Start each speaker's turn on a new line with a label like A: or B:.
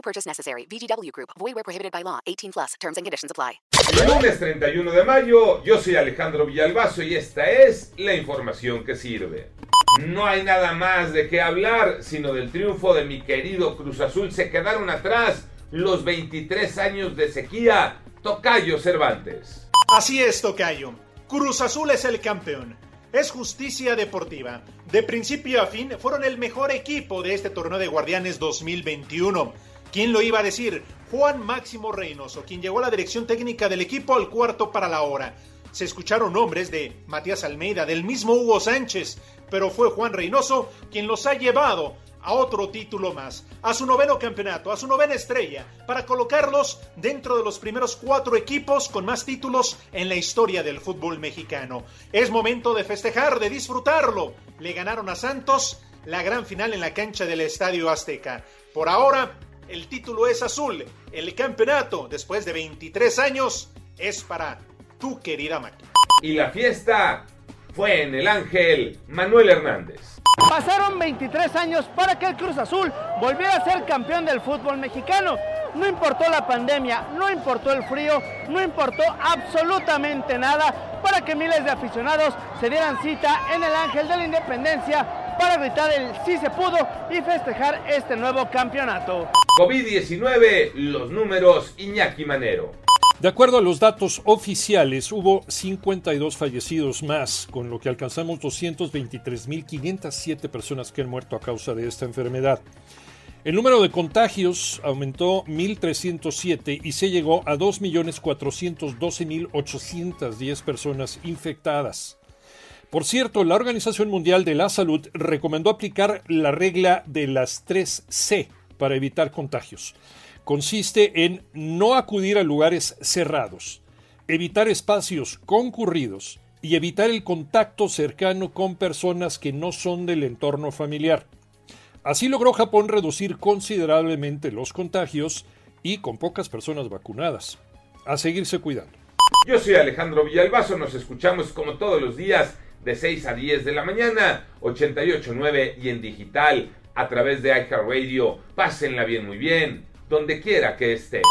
A: No purchase necessary. VGW Group. Void where prohibited by law. 18 plus. Terms and conditions apply.
B: Lunes 31 de mayo, yo soy Alejandro Villalbazo y esta es la información que sirve. No hay nada más de qué hablar, sino del triunfo de mi querido Cruz Azul. Se quedaron atrás los 23 años de sequía. Tocayo Cervantes.
C: Así es, Tocayo. Cruz Azul es el campeón. Es justicia deportiva. De principio a fin, fueron el mejor equipo de este torneo de Guardianes 2021. ¿Quién lo iba a decir? Juan Máximo Reynoso, quien llegó a la dirección técnica del equipo al cuarto para la hora. Se escucharon nombres de Matías Almeida, del mismo Hugo Sánchez, pero fue Juan Reynoso quien los ha llevado a otro título más, a su noveno campeonato, a su novena estrella, para colocarlos dentro de los primeros cuatro equipos con más títulos en la historia del fútbol mexicano. Es momento de festejar, de disfrutarlo. Le ganaron a Santos la gran final en la cancha del Estadio Azteca. Por ahora, el título es azul. El campeonato, después de 23 años, es para tu querida máquina.
B: Y la fiesta fue en el Ángel Manuel Hernández.
D: Pasaron 23 años para que el Cruz Azul volviera a ser campeón del fútbol mexicano. No importó la pandemia, no importó el frío, no importó absolutamente nada para que miles de aficionados se dieran cita en el Ángel de la Independencia para gritar el sí se pudo y festejar este nuevo campeonato.
B: COVID-19, los números Iñaki Manero.
E: De acuerdo a los datos oficiales, hubo 52 fallecidos más, con lo que alcanzamos 223.507 personas que han muerto a causa de esta enfermedad. El número de contagios aumentó 1.307 y se llegó a 2.412.810 personas infectadas. Por cierto, la Organización Mundial de la Salud recomendó aplicar la regla de las 3 C para evitar contagios consiste en no acudir a lugares cerrados, evitar espacios concurridos y evitar el contacto cercano con personas que no son del entorno familiar. Así logró Japón reducir considerablemente los contagios y con pocas personas vacunadas. A seguirse cuidando.
B: Yo soy Alejandro Villalbazo, nos escuchamos como todos los días de 6 a 10 de la mañana, 88.9 y en digital a través de iHeartRadio. Pásenla bien, muy bien donde quiera que esté.